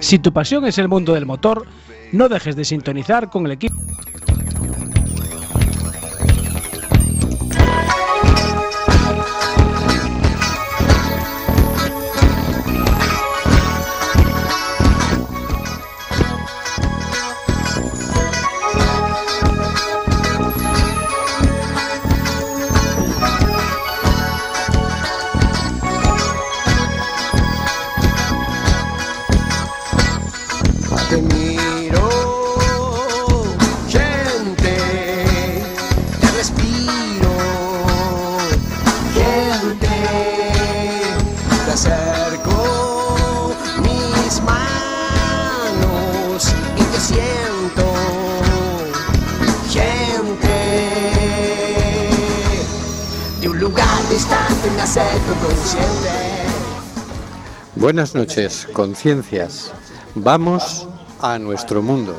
Si tu pasión es el mundo del motor, no dejes de sintonizar con el equipo. Conciencias. Vamos a nuestro mundo.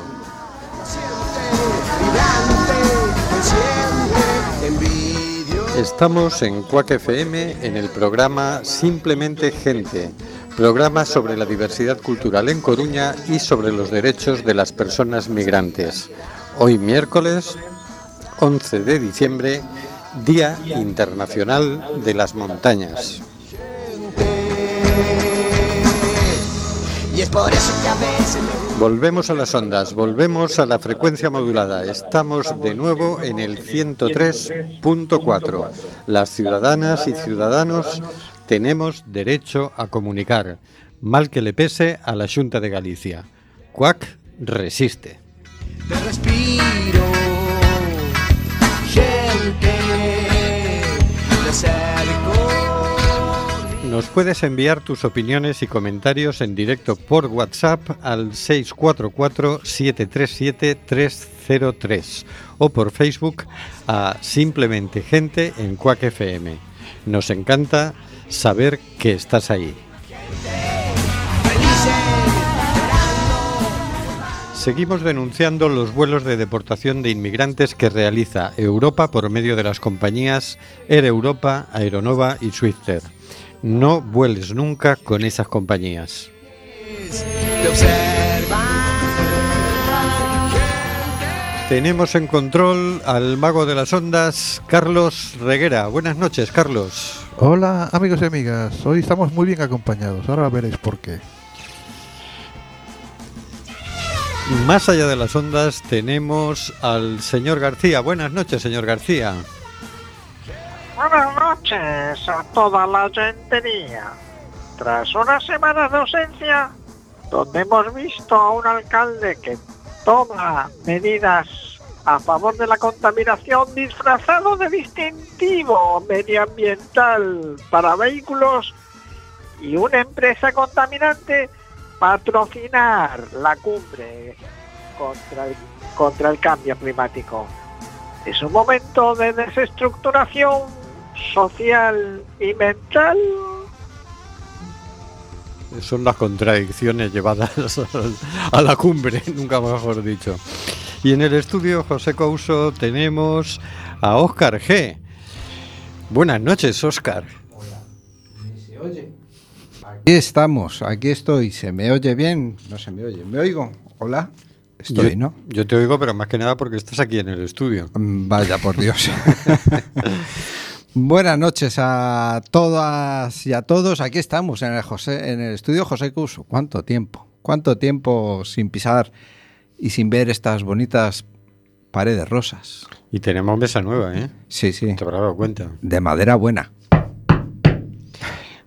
Estamos en Cuac FM en el programa Simplemente Gente, programa sobre la diversidad cultural en Coruña y sobre los derechos de las personas migrantes. Hoy miércoles 11 de diciembre, Día Internacional de las Montañas. Volvemos a las ondas, volvemos a la frecuencia modulada. Estamos de nuevo en el 103.4. Las ciudadanas y ciudadanos tenemos derecho a comunicar, mal que le pese a la Junta de Galicia. CUAC resiste. Te respiro, gente, nos puedes enviar tus opiniones y comentarios en directo por WhatsApp al 644-737-303 o por Facebook a Simplemente Gente en Cuac FM. Nos encanta saber que estás ahí. Seguimos denunciando los vuelos de deportación de inmigrantes que realiza Europa por medio de las compañías Air Europa, Aeronova y Swifter. No vueles nunca con esas compañías. Tenemos en control al mago de las ondas, Carlos Reguera. Buenas noches, Carlos. Hola, amigos y amigas. Hoy estamos muy bien acompañados. Ahora veréis por qué. Más allá de las ondas tenemos al señor García. Buenas noches, señor García. Buenas noches a toda la gentería. Tras una semana de ausencia, donde hemos visto a un alcalde que toma medidas a favor de la contaminación disfrazado de distintivo medioambiental para vehículos y una empresa contaminante patrocinar la cumbre contra el, contra el cambio climático. Es un momento de desestructuración social y mental. Son las contradicciones llevadas a la cumbre, nunca mejor dicho. Y en el estudio José Couso tenemos a Óscar G. Buenas noches, Óscar. ¿Se oye? Aquí estamos, aquí estoy. ¿Se me oye bien? No se me oye. ¿Me oigo? Hola. Estoy, yo, ¿no? Yo te oigo, pero más que nada porque estás aquí en el estudio. Mm, vaya, por Dios. Buenas noches a todas y a todos. Aquí estamos en el, José, en el estudio José Cuso. ¿Cuánto tiempo? ¿Cuánto tiempo sin pisar y sin ver estas bonitas paredes rosas? Y tenemos mesa nueva, ¿eh? Sí, sí. Te habrás dado cuenta. De madera buena.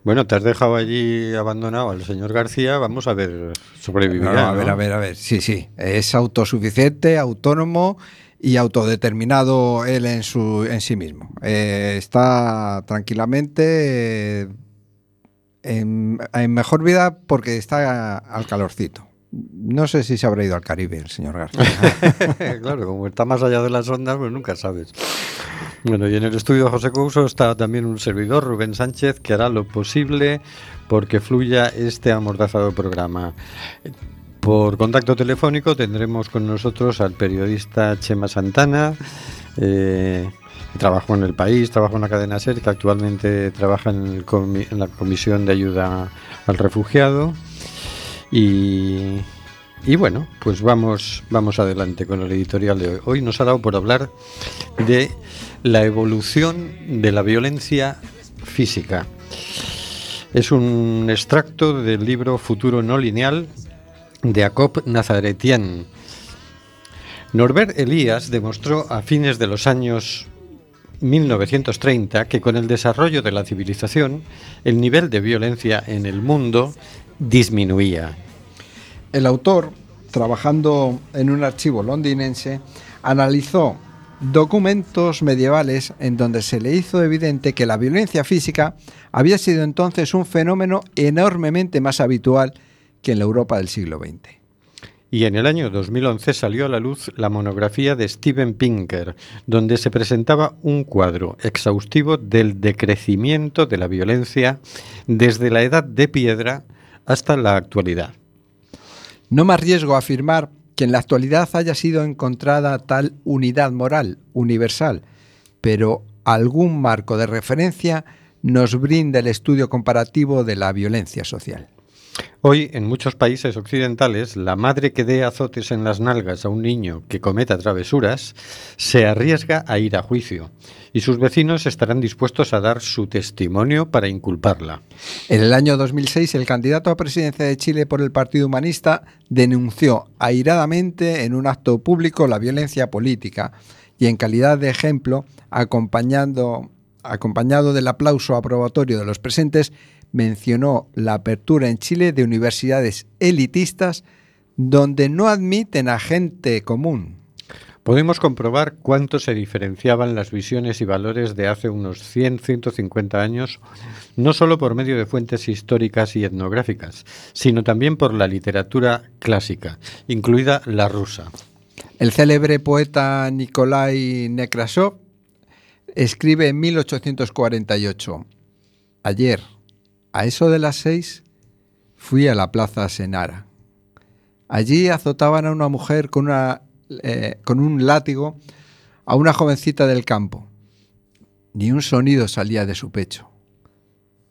Bueno, te has dejado allí abandonado al señor García. Vamos a ver, sobrevivirá. No, a ver, a ver, a ver. Sí, sí. Es autosuficiente, autónomo y autodeterminado él en, su, en sí mismo. Eh, está tranquilamente eh, en, mejor vida porque está al calorcito. No sé si se habrá ido al Caribe el señor García. claro, como está más allá de las ondas, pues nunca sabes. Bueno, y en el estudio de José Couso está también un servidor, Rubén Sánchez, que hará lo posible porque fluya este amordazado programa. Por contacto telefónico tendremos con nosotros al periodista Chema Santana, eh, trabajó en el país, trabajó en la cadena SER, que actualmente trabaja en, la Comisión de Ayuda al Refugiado. Y, y, bueno, pues vamos, vamos adelante con el editorial de hoy. Hoy nos ha dado por hablar de la evolución de la violencia física. Es un extracto del libro Futuro no lineal de Jacob Nazaretian. Norbert Elías demostró a fines de los años 1930 que con el desarrollo de la civilización el nivel de violencia en el mundo disminuía. El autor, trabajando en un archivo londinense, analizó documentos medievales en donde se le hizo evidente que la violencia física había sido entonces un fenómeno enormemente más habitual que en la Europa del siglo XX. Y en el año 2011 salió a la luz la monografía de Steven Pinker, donde se presentaba un cuadro exhaustivo del decrecimiento de la violencia desde la edad de piedra hasta la actualidad. No más riesgo afirmar que en la actualidad haya sido encontrada tal unidad moral universal, pero algún marco de referencia nos brinda el estudio comparativo de la violencia social. Hoy, en muchos países occidentales, la madre que dé azotes en las nalgas a un niño que cometa travesuras se arriesga a ir a juicio y sus vecinos estarán dispuestos a dar su testimonio para inculparla. En el año 2006, el candidato a presidencia de Chile por el Partido Humanista denunció airadamente en un acto público la violencia política y en calidad de ejemplo, acompañando, acompañado del aplauso aprobatorio de los presentes, mencionó la apertura en Chile de universidades elitistas donde no admiten a gente común. Podemos comprobar cuánto se diferenciaban las visiones y valores de hace unos 100-150 años, no solo por medio de fuentes históricas y etnográficas, sino también por la literatura clásica, incluida la rusa. El célebre poeta Nikolai Nekrasov escribe en 1848, Ayer, a eso de las seis fui a la plaza Senara. Allí azotaban a una mujer con, una, eh, con un látigo a una jovencita del campo. Ni un sonido salía de su pecho,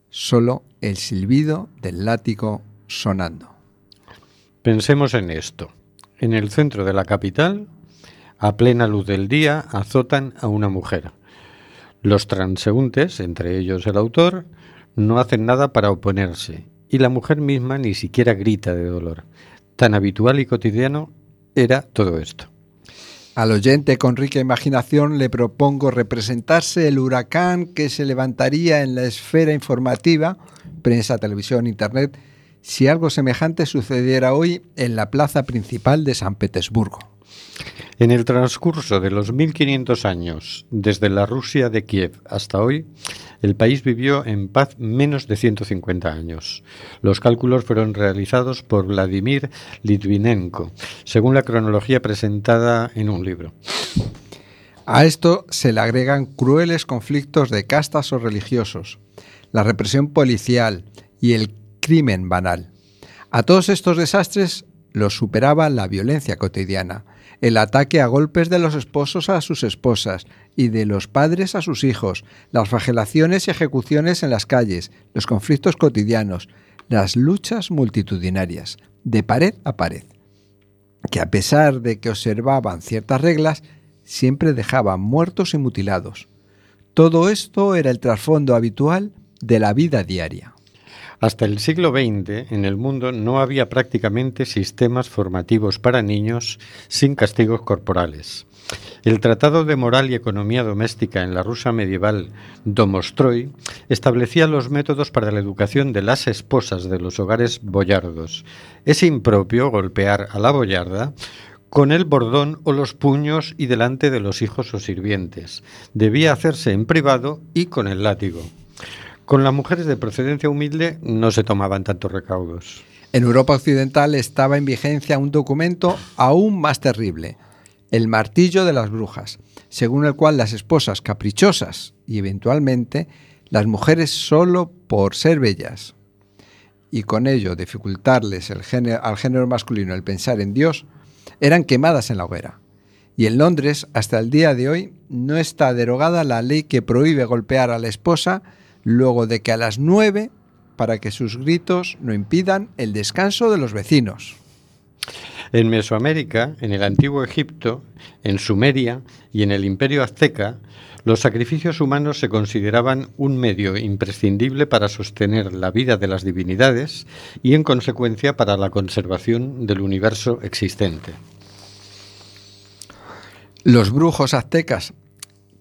solo el silbido del látigo sonando. Pensemos en esto. En el centro de la capital, a plena luz del día, azotan a una mujer. Los transeúntes, entre ellos el autor, no hacen nada para oponerse, y la mujer misma ni siquiera grita de dolor. Tan habitual y cotidiano era todo esto. Al oyente con rica imaginación le propongo representarse el huracán que se levantaría en la esfera informativa, prensa, televisión, internet, si algo semejante sucediera hoy en la plaza principal de San Petersburgo. En el transcurso de los 1500 años, desde la Rusia de Kiev hasta hoy, el país vivió en paz menos de 150 años. Los cálculos fueron realizados por Vladimir Litvinenko, según la cronología presentada en un libro. A esto se le agregan crueles conflictos de castas o religiosos, la represión policial y el crimen banal. A todos estos desastres los superaba la violencia cotidiana, el ataque a golpes de los esposos a sus esposas y de los padres a sus hijos, las flagelaciones y ejecuciones en las calles, los conflictos cotidianos, las luchas multitudinarias, de pared a pared, que a pesar de que observaban ciertas reglas, siempre dejaban muertos y mutilados. Todo esto era el trasfondo habitual de la vida diaria. Hasta el siglo XX en el mundo no había prácticamente sistemas formativos para niños sin castigos corporales. El Tratado de Moral y Economía Doméstica en la Rusia medieval Domostroy establecía los métodos para la educación de las esposas de los hogares boyardos. Es impropio golpear a la boyarda con el bordón o los puños y delante de los hijos o sirvientes. Debía hacerse en privado y con el látigo. Con las mujeres de procedencia humilde no se tomaban tantos recaudos. En Europa Occidental estaba en vigencia un documento aún más terrible, el martillo de las brujas, según el cual las esposas caprichosas y eventualmente las mujeres solo por ser bellas y con ello dificultarles el al género masculino el pensar en Dios, eran quemadas en la hoguera. Y en Londres, hasta el día de hoy, no está derogada la ley que prohíbe golpear a la esposa luego de que a las nueve para que sus gritos no impidan el descanso de los vecinos. En Mesoamérica, en el antiguo Egipto, en Sumeria y en el imperio azteca, los sacrificios humanos se consideraban un medio imprescindible para sostener la vida de las divinidades y, en consecuencia, para la conservación del universo existente. Los brujos aztecas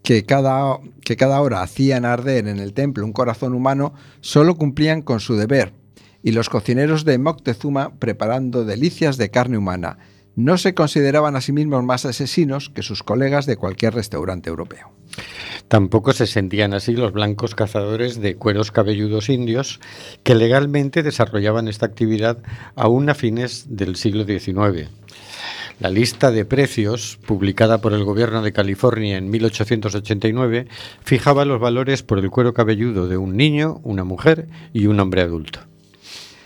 que cada, que cada hora hacían arder en el templo un corazón humano solo cumplían con su deber, y los cocineros de Moctezuma preparando delicias de carne humana. No se consideraban a sí mismos más asesinos que sus colegas de cualquier restaurante europeo. Tampoco se sentían así los blancos cazadores de cueros cabelludos indios que legalmente desarrollaban esta actividad aún a fines del siglo XIX. La lista de precios, publicada por el gobierno de California en 1889, fijaba los valores por el cuero cabelludo de un niño, una mujer y un hombre adulto.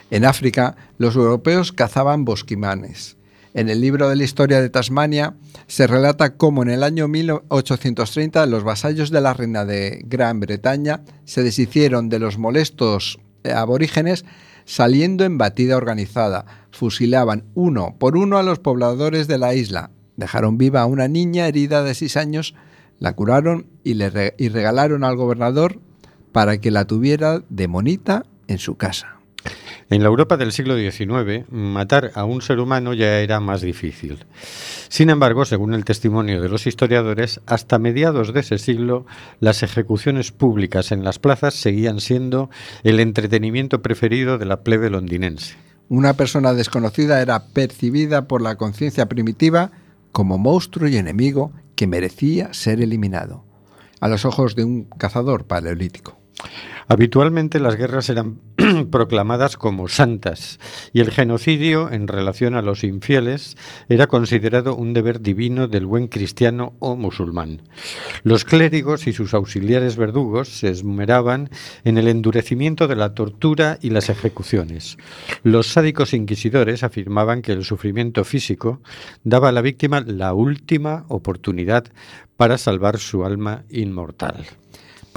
En África, los europeos cazaban bosquimanes. En el libro de la historia de Tasmania se relata cómo en el año 1830 los vasallos de la reina de Gran Bretaña se deshicieron de los molestos aborígenes saliendo en batida organizada. Fusilaban uno por uno a los pobladores de la isla. Dejaron viva a una niña herida de seis años, la curaron y, le y regalaron al gobernador para que la tuviera de monita en su casa. En la Europa del siglo XIX, matar a un ser humano ya era más difícil. Sin embargo, según el testimonio de los historiadores, hasta mediados de ese siglo, las ejecuciones públicas en las plazas seguían siendo el entretenimiento preferido de la plebe londinense. Una persona desconocida era percibida por la conciencia primitiva como monstruo y enemigo que merecía ser eliminado, a los ojos de un cazador paleolítico. Habitualmente las guerras eran proclamadas como santas y el genocidio en relación a los infieles era considerado un deber divino del buen cristiano o musulmán. Los clérigos y sus auxiliares verdugos se esmeraban en el endurecimiento de la tortura y las ejecuciones. Los sádicos inquisidores afirmaban que el sufrimiento físico daba a la víctima la última oportunidad para salvar su alma inmortal.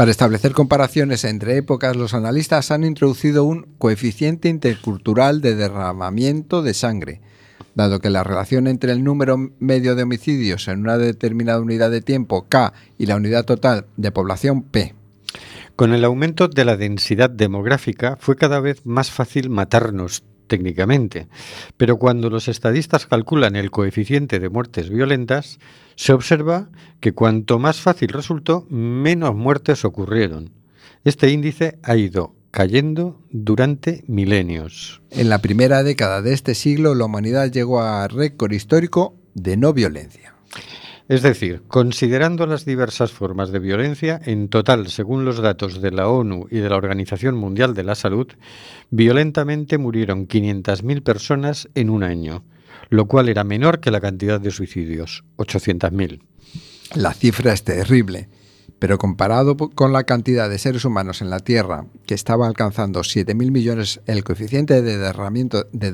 Para establecer comparaciones entre épocas, los analistas han introducido un coeficiente intercultural de derramamiento de sangre, dado que la relación entre el número medio de homicidios en una determinada unidad de tiempo K y la unidad total de población P. Con el aumento de la densidad demográfica fue cada vez más fácil matarnos técnicamente, pero cuando los estadistas calculan el coeficiente de muertes violentas, se observa que cuanto más fácil resultó, menos muertes ocurrieron. Este índice ha ido cayendo durante milenios. En la primera década de este siglo, la humanidad llegó a récord histórico de no violencia. Es decir, considerando las diversas formas de violencia, en total, según los datos de la ONU y de la Organización Mundial de la Salud, violentamente murieron 500.000 personas en un año, lo cual era menor que la cantidad de suicidios, 800.000. La cifra es terrible, pero comparado con la cantidad de seres humanos en la Tierra, que estaba alcanzando 7.000 millones, el coeficiente de, derramamiento de,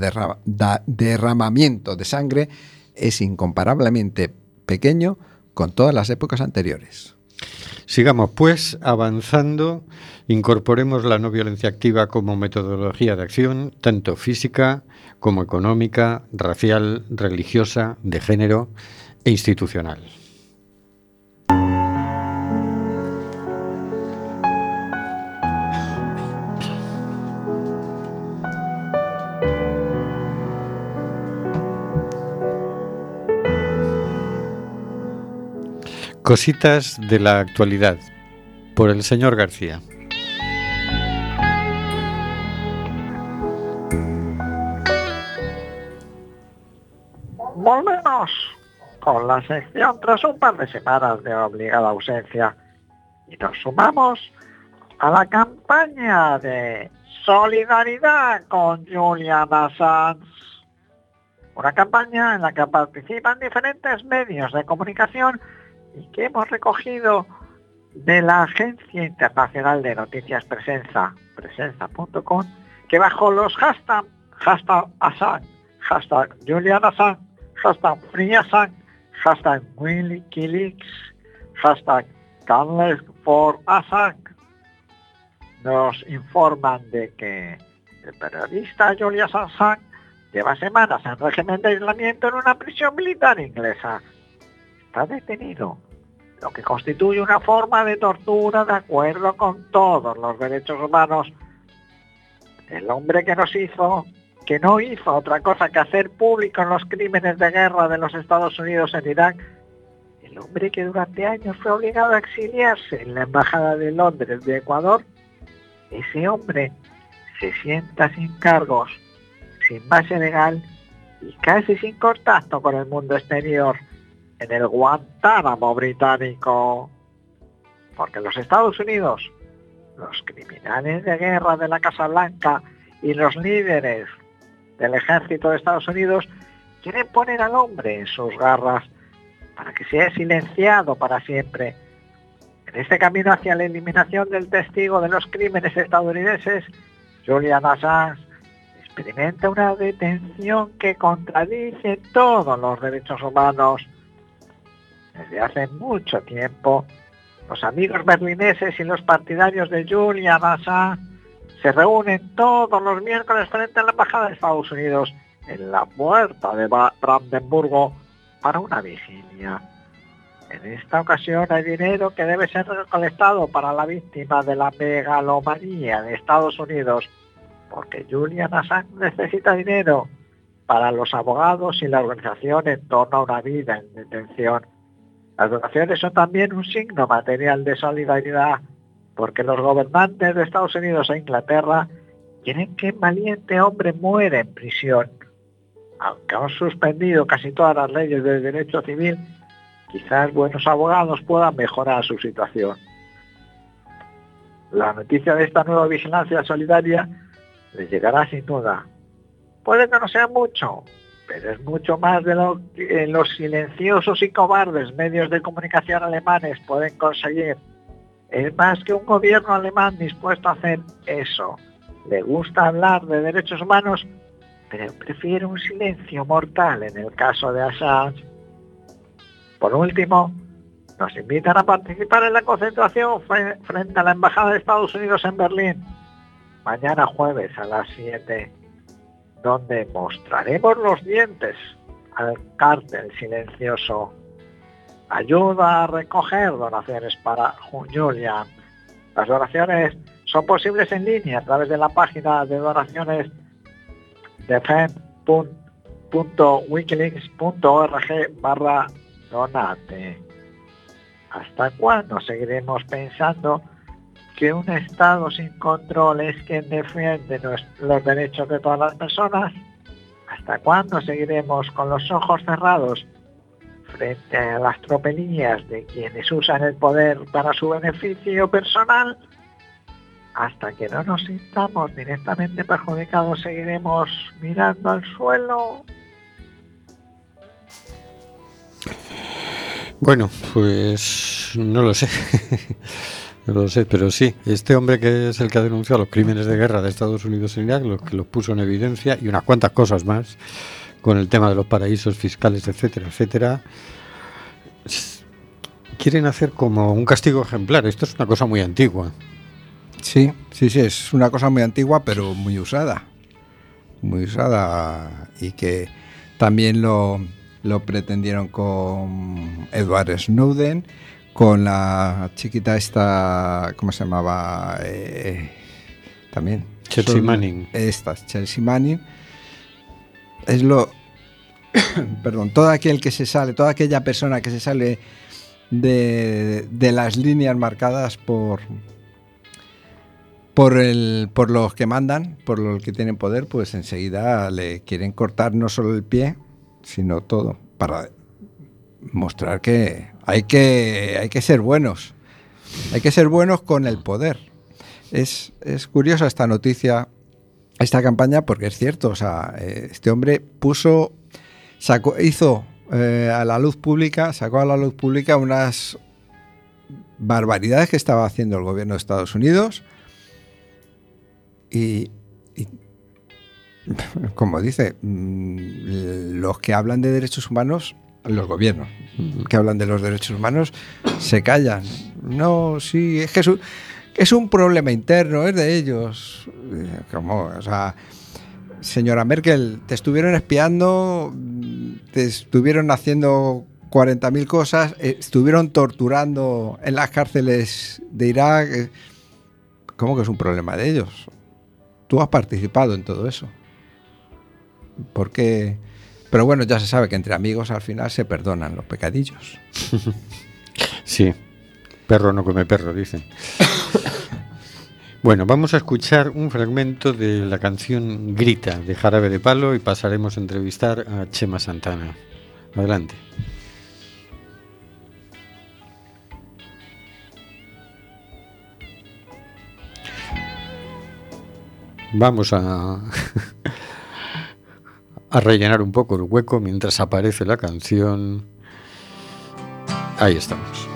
derramamiento de sangre es incomparablemente pequeño con todas las épocas anteriores. Sigamos pues avanzando, incorporemos la no violencia activa como metodología de acción, tanto física como económica, racial, religiosa, de género e institucional. Cositas de la actualidad por el señor García. Volvemos con la sección tras un par de semanas de obligada ausencia y nos sumamos a la campaña de solidaridad con Julian Assange. Una campaña en la que participan diferentes medios de comunicación y que hemos recogido de la Agencia Internacional de Noticias Presenza, presenza.com, que bajo los hashtag, hashtag Assange, hashtag Julian Assange, hashtag Assange, hashtag Wikileaks, hashtag Canless for Assange, nos informan de que el periodista Julian Assange lleva semanas en régimen de aislamiento en una prisión militar inglesa. Está detenido, lo que constituye una forma de tortura de acuerdo con todos los derechos humanos. El hombre que nos hizo, que no hizo otra cosa que hacer público los crímenes de guerra de los Estados Unidos en Irak, el hombre que durante años fue obligado a exiliarse en la Embajada de Londres de Ecuador, ese hombre se sienta sin cargos, sin base legal y casi sin contacto con el mundo exterior en el Guantánamo británico. Porque los Estados Unidos, los criminales de guerra de la Casa Blanca y los líderes del ejército de Estados Unidos quieren poner al hombre en sus garras para que sea silenciado para siempre. En este camino hacia la eliminación del testigo de los crímenes estadounidenses, Julian Assange experimenta una detención que contradice todos los derechos humanos. Desde hace mucho tiempo, los amigos berlineses y los partidarios de Julian Assange se reúnen todos los miércoles frente a la Embajada de Estados Unidos en la puerta de Brandenburgo para una vigilia. En esta ocasión hay dinero que debe ser recolectado para la víctima de la megalomanía de Estados Unidos, porque Julian Assange necesita dinero para los abogados y la organización en torno a una vida en detención. Las donaciones son también un signo material de solidaridad, porque los gobernantes de Estados Unidos e Inglaterra quieren que un valiente hombre muera en prisión. Aunque han suspendido casi todas las leyes del derecho civil, quizás buenos abogados puedan mejorar su situación. La noticia de esta nueva vigilancia solidaria les llegará sin duda. Puede que no sea mucho, pero es mucho más de lo que los silenciosos y cobardes medios de comunicación alemanes pueden conseguir. Es más que un gobierno alemán dispuesto a hacer eso. Le gusta hablar de derechos humanos, pero prefiere un silencio mortal en el caso de Assange. Por último, nos invitan a participar en la concentración frente a la Embajada de Estados Unidos en Berlín, mañana jueves a las 7 donde mostraremos los dientes al cártel silencioso. Ayuda a recoger donaciones para Julian. Las donaciones son posibles en línea a través de la página de donaciones de fem.wikileaks.org barra donate. ¿Hasta cuándo seguiremos pensando que un Estado sin control es quien defiende los derechos de todas las personas? ¿Hasta cuándo seguiremos con los ojos cerrados frente a las tropelías de quienes usan el poder para su beneficio personal? Hasta que no nos sintamos directamente perjudicados, seguiremos mirando al suelo. Bueno, pues no lo sé. No lo sé, pero sí, este hombre que es el que ha denunciado los crímenes de guerra de Estados Unidos en Irak, lo que los puso en evidencia y unas cuantas cosas más con el tema de los paraísos fiscales, etcétera, etcétera, quieren hacer como un castigo ejemplar. Esto es una cosa muy antigua. Sí, sí, sí, es una cosa muy antigua, pero muy usada. Muy usada y que también lo, lo pretendieron con Edward Snowden con la chiquita esta, ¿cómo se llamaba? Eh, también. Chelsea Manning. Estas, Chelsea Manning. Es lo... perdón, todo aquel que se sale, toda aquella persona que se sale de, las líneas marcadas por, por, el, por los que mandan, por los que tienen poder, pues enseguida le quieren cortar no solo el pie, sino todo, para mostrar que hay que, hay que ser buenos. Hay que ser buenos con el poder. Es, es curiosa esta noticia, esta campaña, porque es cierto, o sea, eh, este hombre puso, sacó, hizo eh, a la luz pública, sacó a la luz pública unas barbaridades que estaba haciendo el gobierno de Estados Unidos y y como dice, mm, los que hablan de derechos humanos, los gobiernos que hablan de los derechos humanos, se callan. No, sí, es que es un problema interno, es de ellos. Como, o sea, señora Merkel, te estuvieron espiando, te estuvieron haciendo 40.000 cosas, eh, estuvieron torturando en las cárceles de Irak. Eh, ¿Cómo que es un problema de ellos? Tú has participado en todo eso. Porque, pero bueno, ya se sabe que entre amigos al final se perdonan los pecadillos. sí, perro no come perro, dicen. Bueno, vamos a escuchar un fragmento de la canción Grita de Jarabe de Palo y pasaremos a entrevistar a Chema Santana. Adelante. Vamos a, rellenar un poco el hueco mientras aparece la canción. Ahí estamos.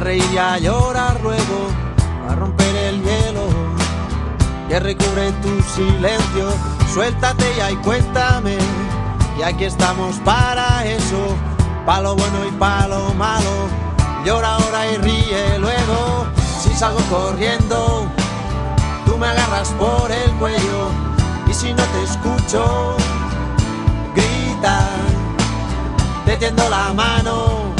Reír y a llorar luego, a romper el hielo que recubre tu silencio. Suéltate ya y cuéntame, y aquí estamos para eso, palo bueno y palo malo. Llora ahora y ríe luego, si salgo corriendo, tú me agarras por el cuello, y si no te escucho, grita, te tiendo la mano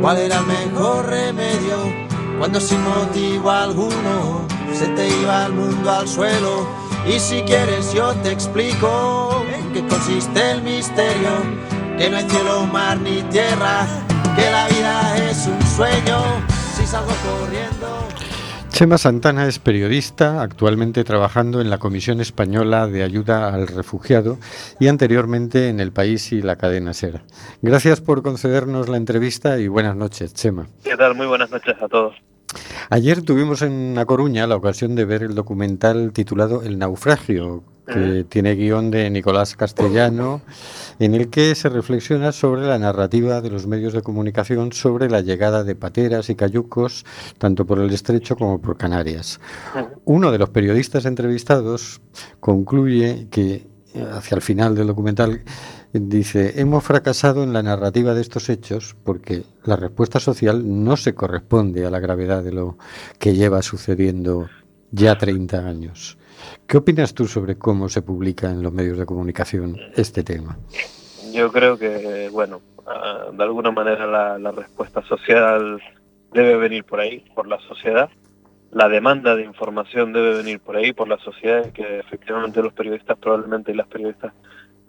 ¿Cuál era el mejor remedio cuando sin motivo alguno se te iba el mundo al suelo? Y si quieres yo te explico en qué consiste el misterio, que no hay cielo, mar ni tierra, que la vida es un sueño, si salgo corriendo. Chema Santana es periodista, actualmente trabajando en la Comisión Española de Ayuda al Refugiado y anteriormente en El País y la cadena SER. Gracias por concedernos la entrevista y buenas noches, Chema. ¿Qué tal? Muy buenas noches a todos. Ayer tuvimos en La Coruña la ocasión de ver el documental titulado El naufragio, que tiene guion de Nicolás Castellano, en el que se reflexiona sobre la narrativa de los medios de comunicación sobre la llegada de pateras y cayucos, tanto por el estrecho como por Canarias. Uno de los periodistas entrevistados concluye que, hacia el final del documental, dice, hemos fracasado en la narrativa de estos hechos porque la respuesta social no se corresponde a la gravedad de lo que lleva sucediendo ya 30 años. ¿Qué opinas tú sobre cómo se publica en los medios de comunicación este tema? Yo creo que, bueno, ah, de alguna manera la, respuesta social debe venir por ahí, por la sociedad. La demanda de información debe venir por ahí, por la sociedad, que efectivamente los periodistas probablemente y las periodistas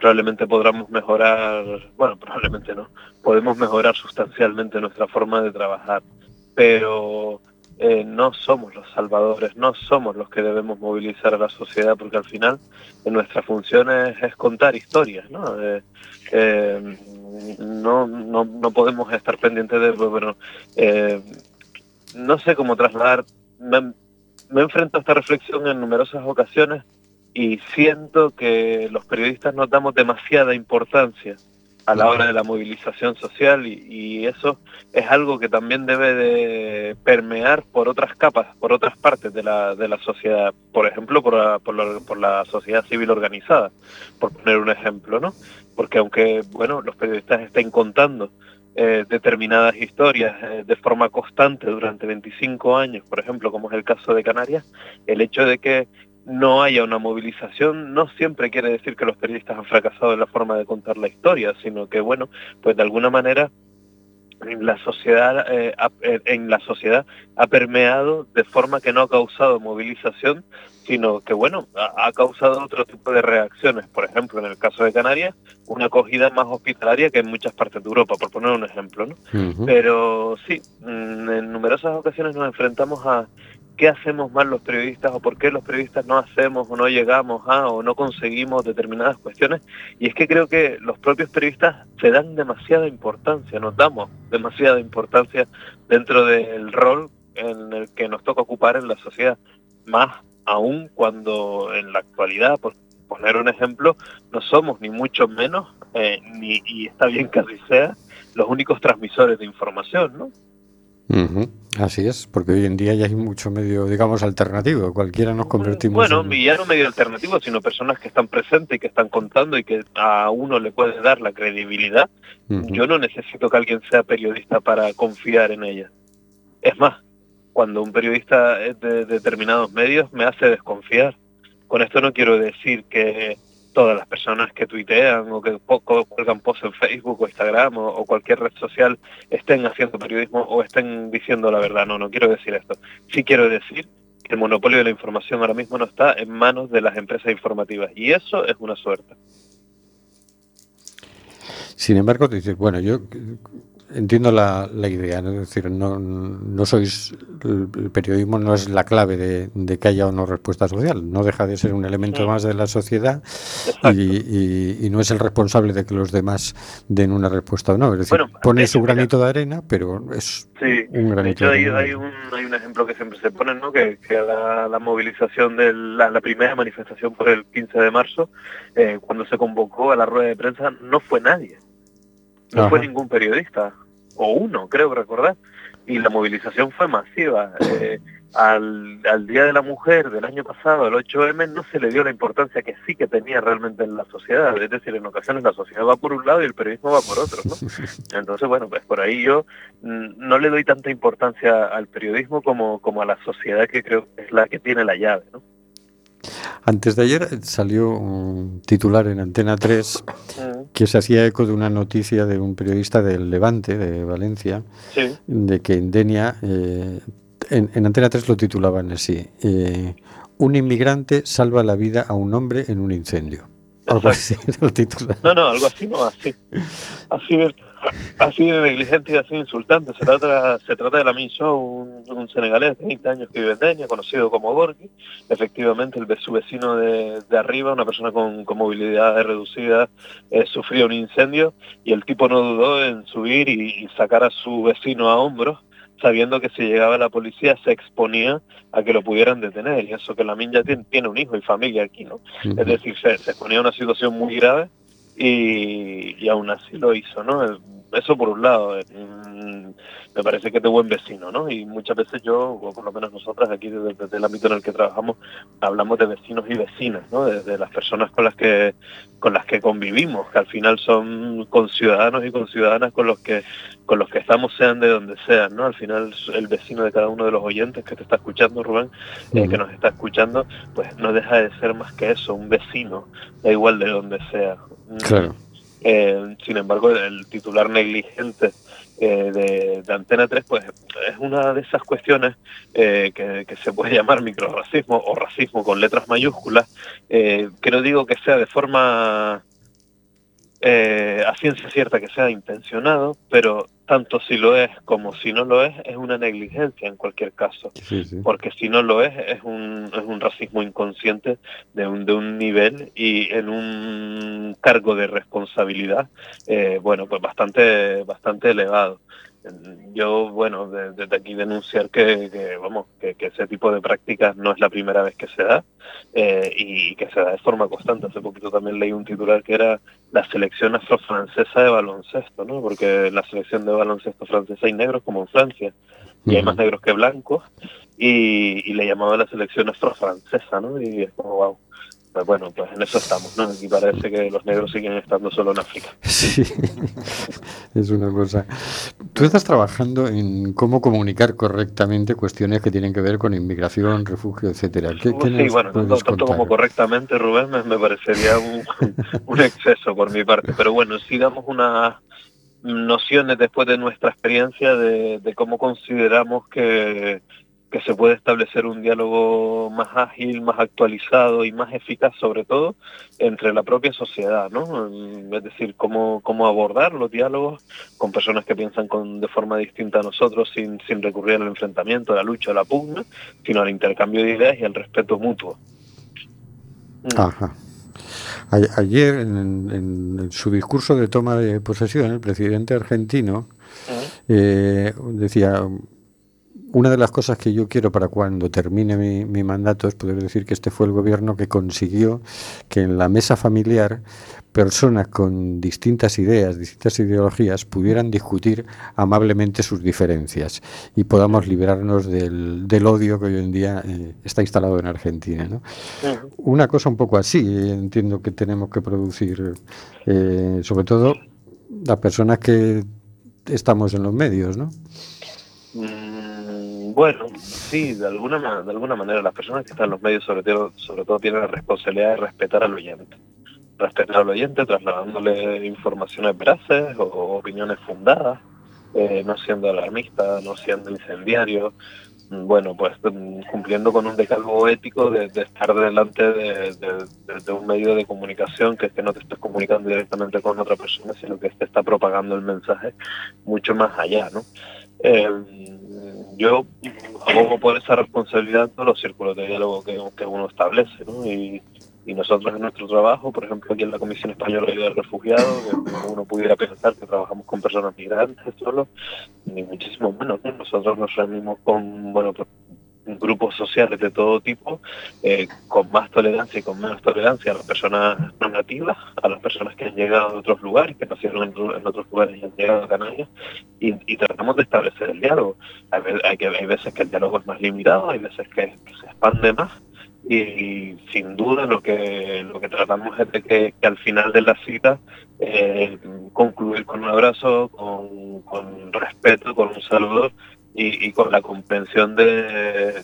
probablemente podamos mejorar, bueno, probablemente no, podemos mejorar sustancialmente nuestra forma de trabajar, pero eh, no somos los salvadores, no somos los que debemos movilizar a la sociedad, porque al final en nuestra función es, contar historias, ¿no? Eh, eh, no, no, no, podemos estar pendientes de, bueno, no sé cómo trasladar, me, me enfrento a esta reflexión en numerosas ocasiones y siento que los periodistas nos damos demasiada importancia a la hora de la movilización social y, eso es algo que también debe de permear por otras capas, por otras partes de la, de la sociedad, por ejemplo, por la, por, la, sociedad civil organizada, por poner un ejemplo, ¿no? Porque aunque, bueno, los periodistas estén contando eh, determinadas historias eh, de forma constante durante 25 años, por ejemplo, como es el caso de Canarias, el hecho de que no haya una movilización no siempre quiere decir que los periodistas han fracasado en la forma de contar la historia, sino que bueno, pues de alguna manera en la sociedad eh, eh, en la sociedad ha permeado de forma que no ha causado movilización sino que bueno ha, causado otro tipo de reacciones por ejemplo en el caso de Canarias una acogida más hospitalaria que en muchas partes de Europa por poner un ejemplo ¿no? pero sí mm, en numerosas ocasiones nos enfrentamos a qué hacemos mal los periodistas o por qué los periodistas no hacemos o no llegamos a o no conseguimos determinadas cuestiones. Y es que creo que los propios periodistas se dan demasiada importancia, nos damos demasiada importancia dentro del rol en el que nos toca ocupar en la sociedad, más aún cuando en la actualidad, por poner un ejemplo, no somos ni mucho menos, eh, ni, y está bien que así sea, los únicos transmisores de información, ¿no? Así es, porque hoy en día ya hay mucho medio, digamos, alternativo. Cualquiera nos convertimos bueno, en... y ya no medio alternativo, sino personas que están presentes y que están contando y que a uno le puede dar la credibilidad. Yo no necesito que alguien sea periodista para confiar en ella. Es más, cuando un periodista es de determinados medios me hace desconfiar. Con esto no quiero decir que todas las personas que tuitean o que cuelgan posts en Facebook o Instagram o, cualquier red social estén haciendo periodismo o estén diciendo la verdad. No, no quiero decir esto. Sí quiero decir que el monopolio de la información ahora mismo no está en manos de las empresas informativas y eso es una suerte. Sin embargo, te dices, bueno, yo entiendo la, la idea, ¿no? es decir, no, no sois, el periodismo no es la clave de, que haya una respuesta social, no deja de ser un elemento más de la sociedad y, y, no es el responsable de que los demás den una respuesta o no, es decir, pone su granito de arena, pero es un granito de, arena. Hay, un, hay un ejemplo que siempre se pone, ¿no? que, que la, la, movilización de la, la, primera manifestación por el 15 de marzo, eh, cuando se convocó a la rueda de prensa, no fue nadie. No fue ningún periodista, o uno, creo recordar, y la movilización fue masiva. Eh, al, al, Día de la Mujer del año pasado, el 8M, no se le dio la importancia que sí que tenía realmente en la sociedad. Es decir, en ocasiones la sociedad va por un lado y el periodismo va por otro. ¿no? Entonces, bueno, pues por ahí yo mm, no le doy tanta importancia al periodismo como, como a la sociedad que creo que es la que tiene la llave. ¿no? Antes de ayer salió un titular en Antena 3 que se hacía eco de una noticia de un periodista del Levante, de Valencia, de que en Denia, eh, en, Antena 3 lo titulaban así, eh, un inmigrante salva la vida a un hombre en un incendio. Algo así, No, no, algo así no, así. Así así de negligente y así insultante. Se trata, se trata de la Show, un, un, senegalés de 30 años que vive en Denia, conocido como Gorgi. Efectivamente, el, su vecino de, de arriba, una persona con, con movilidad reducida, eh, sufrió un incendio y el tipo no dudó en subir y, sacar a su vecino a hombros sabiendo que si llegaba la policía se exponía a que lo pudieran detener. Y eso que la ya tiene, tiene un hijo y familia aquí, ¿no? Es decir, se, se, exponía a una situación muy grave y, y aún así lo hizo, ¿no? Eso por un lado. Eh, mm, me parece que es de buen vecino, ¿no? Y muchas veces yo, o por lo menos nosotras aquí desde, el ámbito en el que trabajamos, hablamos de vecinos y vecinas, ¿no? De, las personas con las que con las que convivimos, que al final son conciudadanos y conciudadanas con los que con los que estamos sean de donde sean, ¿no? Al final el vecino de cada uno de los oyentes que te está escuchando, Rubén, eh, que nos está escuchando, pues no deja de ser más que eso, un vecino, da igual de donde sea. Claro. Eh, sin embargo, el titular negligente eh, de, Antena 3 pues es una de esas cuestiones eh, que, se puede llamar microracismo o racismo con letras mayúsculas, que no digo que sea de forma a ciencia cierta que sea intencionado, pero tanto si lo es como si no lo es, es una negligencia en cualquier caso. Porque si no lo es, es un, es un racismo inconsciente de un, de un nivel y en un cargo de responsabilidad, eh, bueno, pues bastante, bastante elevado. Yo, bueno, desde aquí denunciar que, vamos, que, ese tipo de prácticas no es la primera vez que se da eh, y que se da de forma constante. Hace poquito también leí un titular que era la selección afrofrancesa de baloncesto, ¿no? Porque la selección de baloncesto francesa hay negros como en Francia y hay más negros que blancos y, y le llamaba la selección afrofrancesa, ¿no? Y es como, wow pues bueno, pues en eso estamos, ¿no? Y parece que los negros siguen estando solo en África. Sí, es una cosa. Tú estás trabajando en cómo comunicar correctamente cuestiones que tienen que ver con inmigración, refugio, etcétera. ¿Qué, sí, bueno, tanto, como correctamente, Rubén, me, parecería un, un, exceso por mi parte. Pero bueno, sí damos unas nociones después de nuestra experiencia de cómo consideramos que que se puede establecer un diálogo más ágil, más actualizado y más eficaz sobre todo entre la propia sociedad, ¿no? Es decir, cómo, cómo abordar los diálogos con personas que piensan con, de forma distinta a nosotros sin, sin recurrir al enfrentamiento, a la lucha, a la pugna, sino al intercambio de ideas y al respeto mutuo. Mm. Ajá. Ayer, en, su discurso de toma de posesión, el presidente argentino eh, decía, una de las cosas que yo quiero para cuando termine mi, mandato es poder decir que este fue el gobierno que consiguió que en la mesa familiar personas con distintas ideas, distintas ideologías pudieran discutir amablemente sus diferencias y podamos liberarnos del, odio que hoy en día eh, está instalado en Argentina. Una cosa un poco así entiendo que tenemos que producir, eh, sobre todo las personas que estamos en los medios, ¿no? Bueno, sí, de alguna, de alguna manera las personas que están en los medios sobre todo, sobre todo tienen la responsabilidad de respetar al oyente. Respetar al oyente trasladándole informaciones veraces o opiniones fundadas, eh, no siendo alarmista, no siendo incendiario, bueno, pues mm, cumpliendo con un decálogo ético de, estar delante de, un medio de comunicación que es que no te estés comunicando directamente con otra persona, sino que te está propagando el mensaje mucho más allá, ¿no? Eh, yo abogo por esa responsabilidad en todos los círculos de diálogo que, uno establece, ¿no? Y, nosotros en nuestro trabajo, por ejemplo, aquí en la Comisión Española de Refugiados, uno pudiera pensar que trabajamos con personas migrantes solo, ni muchísimo menos. Nosotros nos reunimos con, bueno, pues, grupos sociales de todo tipo, eh, con más tolerancia y con menos tolerancia a las personas no nativas, a las personas que han llegado de otros lugares, que nacieron en, otros lugares y han llegado a Canarias, y, tratamos de establecer el diálogo. Hay, hay, veces que el diálogo es más limitado, hay veces que, se expande más, y, sin duda lo que lo que tratamos es de que, al final de la cita eh, concluir con un abrazo, con, con respeto, con un saludo y, con la comprensión de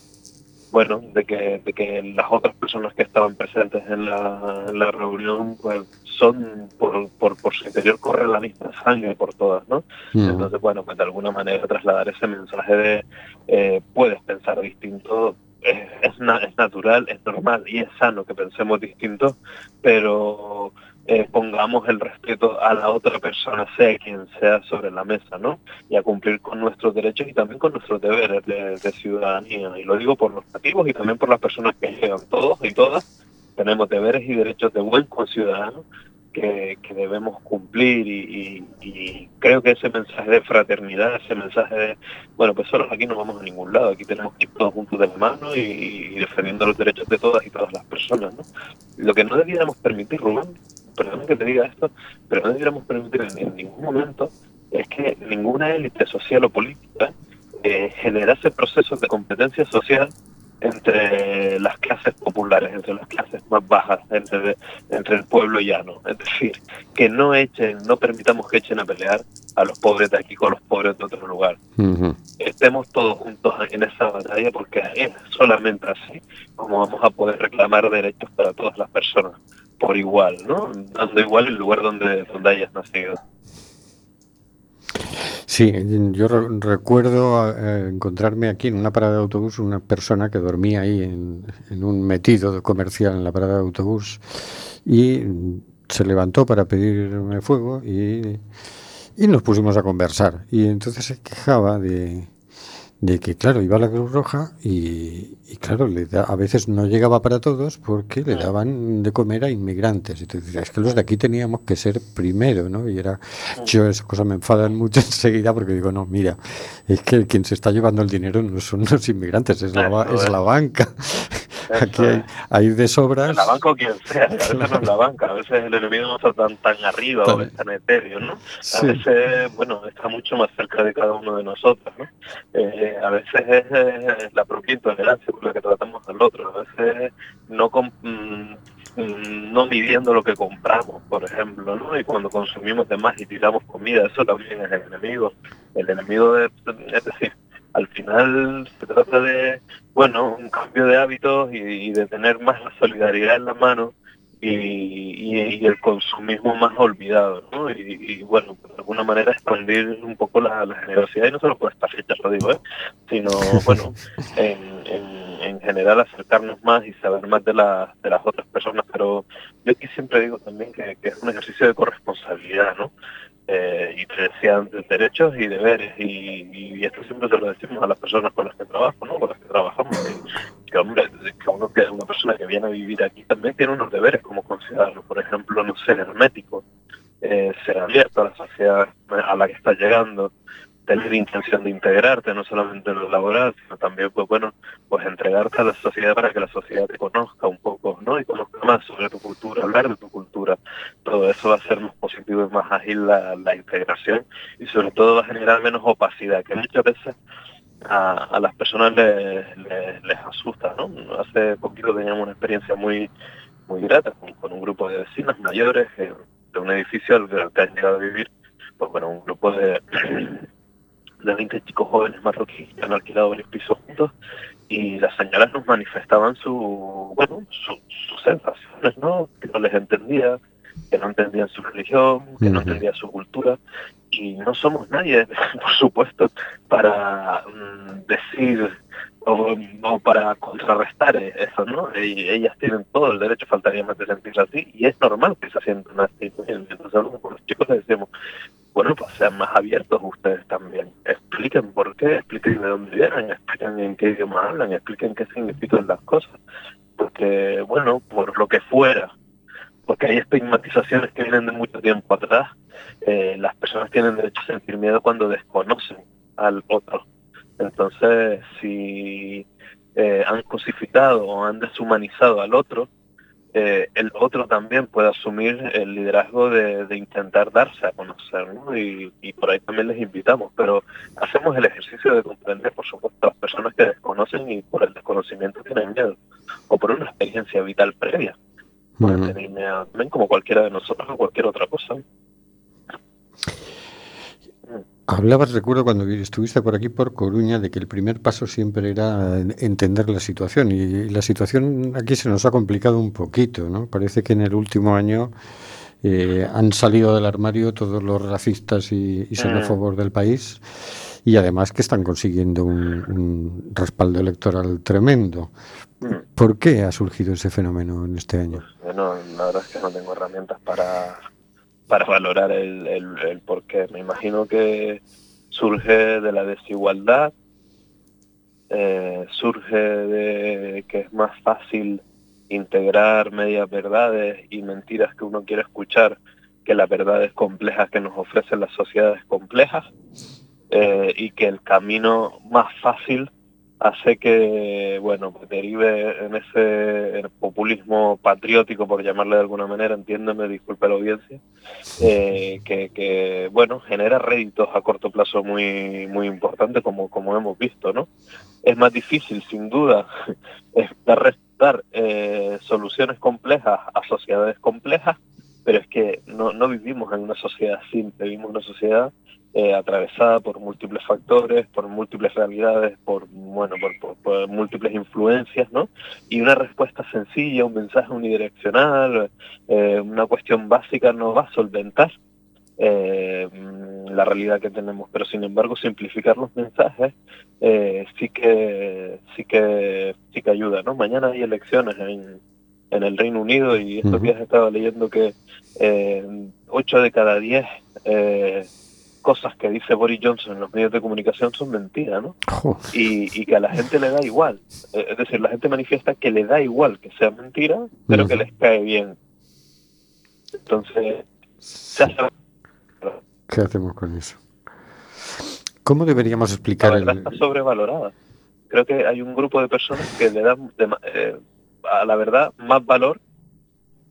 bueno de que, de que las otras personas que estaban presentes en la, reunión pues son por, por, por, su interior corre la misma sangre por todas no mm. entonces bueno pues de alguna manera trasladar ese mensaje de eh, puedes pensar distinto es, es, es natural es normal y es sano que pensemos distinto pero eh, pongamos el respeto a la otra persona, sea quien sea, sobre la mesa, ¿no? Y a cumplir con nuestros derechos y también con nuestros deberes de, ciudadanía. Y lo digo por los nativos y también por las personas que llegan, todos y todas tenemos deberes y derechos de buen conciudadano que, debemos cumplir y, creo que ese mensaje de fraternidad, ese mensaje de, bueno, pues solo aquí no vamos a ningún lado, aquí tenemos que ir todos juntos de la mano y, defendiendo los derechos de todas y todas las personas. ¿no? Lo que no debiéramos permitir, Rubén, perdón que te diga esto, pero no debiéramos permitir en, ningún momento es que ninguna élite social o política eh, generase procesos de competencia social entre las clases populares, entre las clases más bajas, entre, entre el pueblo llano. Es decir, que no echen, no permitamos que echen a pelear a los pobres de aquí con los pobres de otro lugar. Estemos todos juntos en esa batalla porque es solamente así como vamos a poder reclamar derechos para todas las personas por igual, ¿no? Dando igual el lugar donde, donde hayas. Sí, yo recuerdo encontrarme aquí en una parada de autobús una persona que dormía ahí en, un metido comercial en la parada de autobús y se levantó para pedirme fuego y, y nos pusimos a conversar. Y entonces se quejaba de, de que, claro, iba a la Cruz Roja y, claro, le a veces no llegaba para todos porque le daban de comer a inmigrantes. Y tú dices, es que los de aquí teníamos que ser primero, ¿no? Y era, yo esas cosas me enfadan mucho enseguida porque digo, no, mira, es que quien se está llevando el dinero no son los inmigrantes, es la, es la banca. Aquí hay, de sobras. La banca o quien sea, a veces no es la banca, a veces el enemigo no está tan, tan arriba o tan etéreo, ¿no? A veces, bueno, está mucho más cerca de cada uno de nosotros, ¿no? Eh, a veces es, la propia intolerancia con la que tratamos al otro, a veces no mm, mm, no midiendo lo que compramos, por ejemplo, ¿no? Y cuando consumimos de más y tiramos comida, eso también es el enemigo. El enemigo de, es decir, al final se trata de, bueno, un cambio de hábitos y, de tener más la solidaridad en la mano y, el consumismo más olvidado, ¿no? Y, bueno, de alguna manera expandir un poco la, generosidad, y no solo por estas fechas lo digo, ¿eh? sino, bueno, en, general acercarnos más y saber más de, de las otras personas, pero yo aquí siempre digo también que, que es un ejercicio de corresponsabilidad, ¿no? Eh, y decían derechos y deberes y, esto siempre se lo decimos a las personas con las que trabajo, ¿no? con las que trabajamos, que, hombre, que uno que una persona que viene a vivir aquí también tiene unos deberes como conciudadano, por ejemplo, no ser hermético, eh, ser abierto a la sociedad a la que está llegando, tener intención de integrarte, no solamente en lo laboral, sino también, pues bueno, pues entregarte a la sociedad para que la sociedad te conozca un poco, ¿no? Y conozca más sobre tu cultura, hablar de tu cultura. Todo eso va a ser más positivo y más ágil la, integración y sobre todo va a generar menos opacidad, que muchas veces a, las personas les, asusta, ¿no? Hace poquito teníamos una experiencia muy muy grata con, un grupo de vecinos mayores de un edificio al que han llegado a vivir, pues bueno, un grupo de de 20 chicos jóvenes marroquíes que han alquilado varios pisos juntos y las señoras nos manifestaban su, bueno, sus sensaciones, ¿no? Que no les entendía, que no entendían su religión, que no entendían su cultura y no somos nadie, por supuesto, para mm, decir o, para contrarrestar eso, ¿no? Y ellas tienen todo el derecho, faltaría más de sentirse así, y es normal que se sientan así. Hablamos con los chicos les decimos, bueno, pues sean más abiertos ustedes también. Expliquen por qué, expliquen de dónde vienen, expliquen en qué idioma hablan, expliquen qué significan las cosas. Porque, bueno, por lo que fuera, porque hay estigmatizaciones que vienen de mucho tiempo atrás, eh, las personas tienen derecho a sentir miedo cuando desconocen al otro. Entonces, si eh, han cosificado o han deshumanizado al otro, eh, el otro también puede asumir el liderazgo de, intentar darse a conocer, ¿no? Y, por ahí también les invitamos, pero hacemos el ejercicio de comprender, por supuesto, a las personas que desconocen y por el desconocimiento tienen miedo, o por una experiencia vital previa. Como cualquiera de nosotros o cualquier otra cosa. Hablabas, recuerdo, cuando estuviste por aquí, por Coruña, de que el primer paso siempre era entender la situación. Y la situación aquí se nos ha complicado un poquito, ¿no? Parece que en el último año eh, han salido del armario todos los racistas y, y xenófobos del país y además que están consiguiendo un, respaldo electoral tremendo. Mm. ¿Por qué ha surgido ese fenómeno en este año? Bueno, la verdad es que no tengo herramientas para para valorar el, el, por qué. Me imagino que surge de la desigualdad, eh, surge de que es más fácil integrar medias verdades y mentiras que uno quiere escuchar que las verdades complejas que nos ofrecen las sociedades complejas eh, y que el camino más fácil hace que, bueno, pues derive en ese populismo patriótico, por llamarle de alguna manera, entiéndeme, disculpe la audiencia, eh, que, bueno, genera réditos a corto plazo muy, muy importantes, como, como hemos visto, ¿no? Es más difícil, sin duda, dar, dar eh, soluciones complejas a sociedades complejas, pero es que no, no vivimos en una sociedad simple, vivimos en una sociedad eh, atravesada por múltiples factores, por múltiples realidades, por bueno, por, múltiples influencias, ¿no? Y una respuesta sencilla, un mensaje unidireccional, eh, una cuestión básica no va a solventar eh, la realidad que tenemos, pero sin embargo simplificar los mensajes sí que sí que sí que ayuda, ¿no? Mañana hay elecciones en, en el Reino Unido y estos días estaba leyendo que 8 de cada 10 cosas que dice Boris Johnson en los medios de comunicación son mentiras, ¿no? Y, que a la gente le da igual. Eh, es decir, la gente manifiesta que le da igual que sea mentira, pero que les cae bien. Entonces, ¿qué hacemos con eso? ¿Cómo deberíamos explicar? La verdad está sobrevalorada. Creo que hay un grupo de personas que le dan eh, a la verdad más valor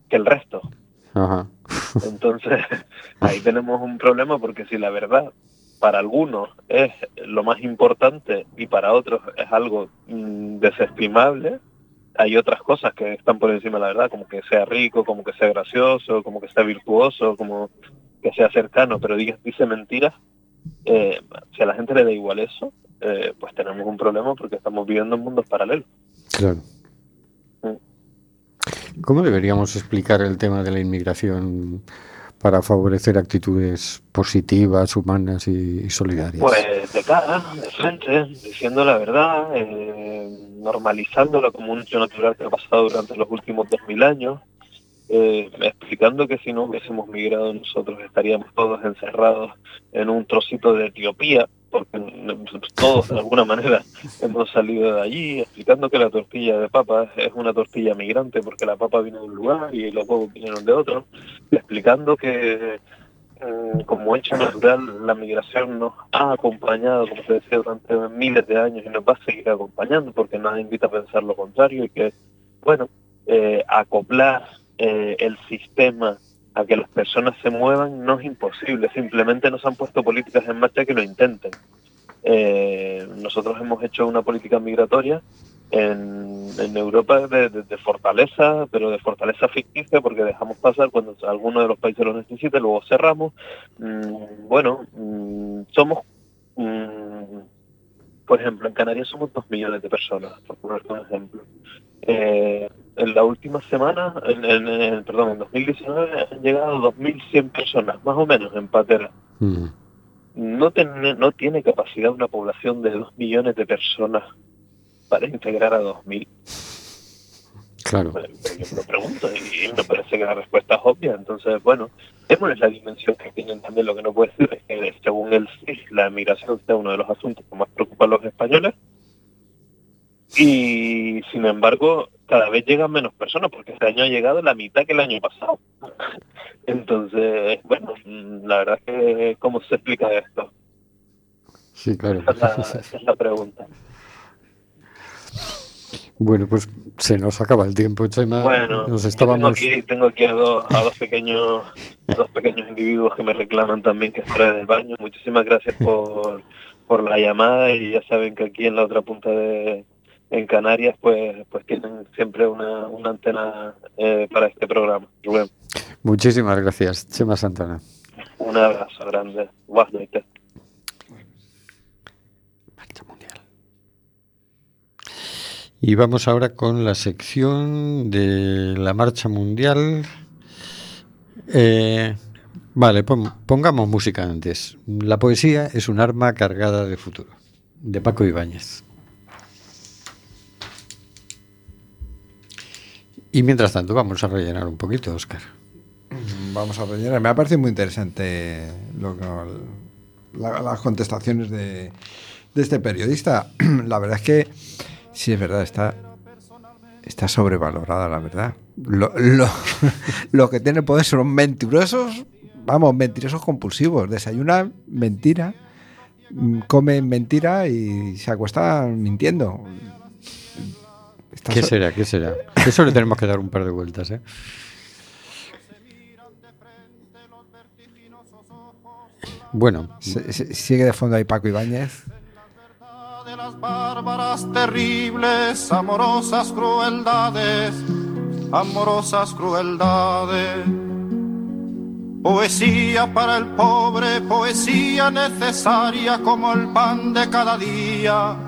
que el resto. Entonces, ahí tenemos un problema porque si la verdad para algunos es lo más importante y para otros es algo mm, desestimable, hay otras cosas que están por encima de la verdad, como que sea rico, como que sea gracioso, como que sea virtuoso, como que sea cercano, pero dice, dice mentiras. Eh, si a la gente le da igual eso, eh, pues tenemos un problema porque estamos viviendo en mundos paralelos. Claro. ¿Cómo deberíamos explicar el tema de la inmigración para favorecer actitudes positivas, humanas y, solidarias? Pues de cara, de frente, diciendo la verdad, eh, normalizándolo como un hecho natural que ha pasado durante los últimos dos mil años, eh, explicando que si no hubiésemos migrado nosotros estaríamos todos encerrados en un trocito de Etiopía, porque todos de alguna manera hemos salido de allí, explicando que la tortilla de papa es una tortilla migrante porque la papa vino de un lugar y los huevos vinieron de otro, explicando que mm, como hecho natural la migración nos ha acompañado, como se decía, durante miles de años y nos va a seguir acompañando porque nos invita a pensar lo contrario y que, bueno, eh, acoplar eh, el sistema a que las personas se muevan no es imposible, simplemente nos han puesto políticas en marcha que lo intenten. Eh, nosotros hemos hecho una política migratoria en, Europa de, fortaleza, pero de fortaleza ficticia, porque dejamos pasar cuando alguno de los países lo necesite, luego cerramos. Mm, bueno, mm, somos, mm, por ejemplo, en Canarias somos dos millones de personas, por poner un ejemplo. Eh, en la última semana, en, perdón, en 2019 han llegado 2.100 personas, más o menos, en Patera. Mm. No, no tiene capacidad una población de 2 millones de personas para integrar a 2.000. Claro. yo me pregunto y me parece que la respuesta es obvia. Entonces, bueno, démosles la dimensión que tienen también. Lo que no puede ser es que, según el CIS, la migración sea uno de los asuntos que más preocupan a los españoles. Y, sin embargo, cada vez llegan menos personas porque este año ha llegado la mitad que el año pasado. Entonces, bueno, la verdad es que ¿cómo se explica esto? Sí, claro. Esa es la, pregunta. Bueno, pues se nos acaba el tiempo, Chema. Bueno, nos estábamos... tengo aquí, tengo aquí a, dos, a dos pequeños dos pequeños individuos que me reclaman también que fuera del baño. Muchísimas gracias por, por la llamada y ya saben que aquí en la otra punta de, en Canarias pues pues tienen siempre una, una antena eh, para este programa. Rubén. Muchísimas gracias, Chema Santana. Un abrazo grande. Buenas noches. Marcha Mundial. Y vamos ahora con la sección de la Marcha Mundial. Eh, vale, pongamos música antes. La poesía es un arma cargada de futuro, de Paco Ibáñez. Y mientras tanto, vamos a rellenar un poquito, Oscar. Vamos a rellenar. Me ha parecido muy interesante las contestaciones de, este periodista. La verdad es que, sí, es verdad, está, está sobrevalorada, la verdad. Lo, lo, que tiene poder son mentirosos, vamos, mentirosos compulsivos. Desayunan mentira, comen mentira y se acuestan mintiendo. ¿Qué será? ¿Qué será? Eso le tenemos que dar un par de vueltas, ¿eh? Bueno. sigue de fondo ahí Paco Ibáñez. De las bárbaras terribles, amorosas crueldades, amorosas crueldades. Poesía para el pobre, poesía necesaria como el pan de cada día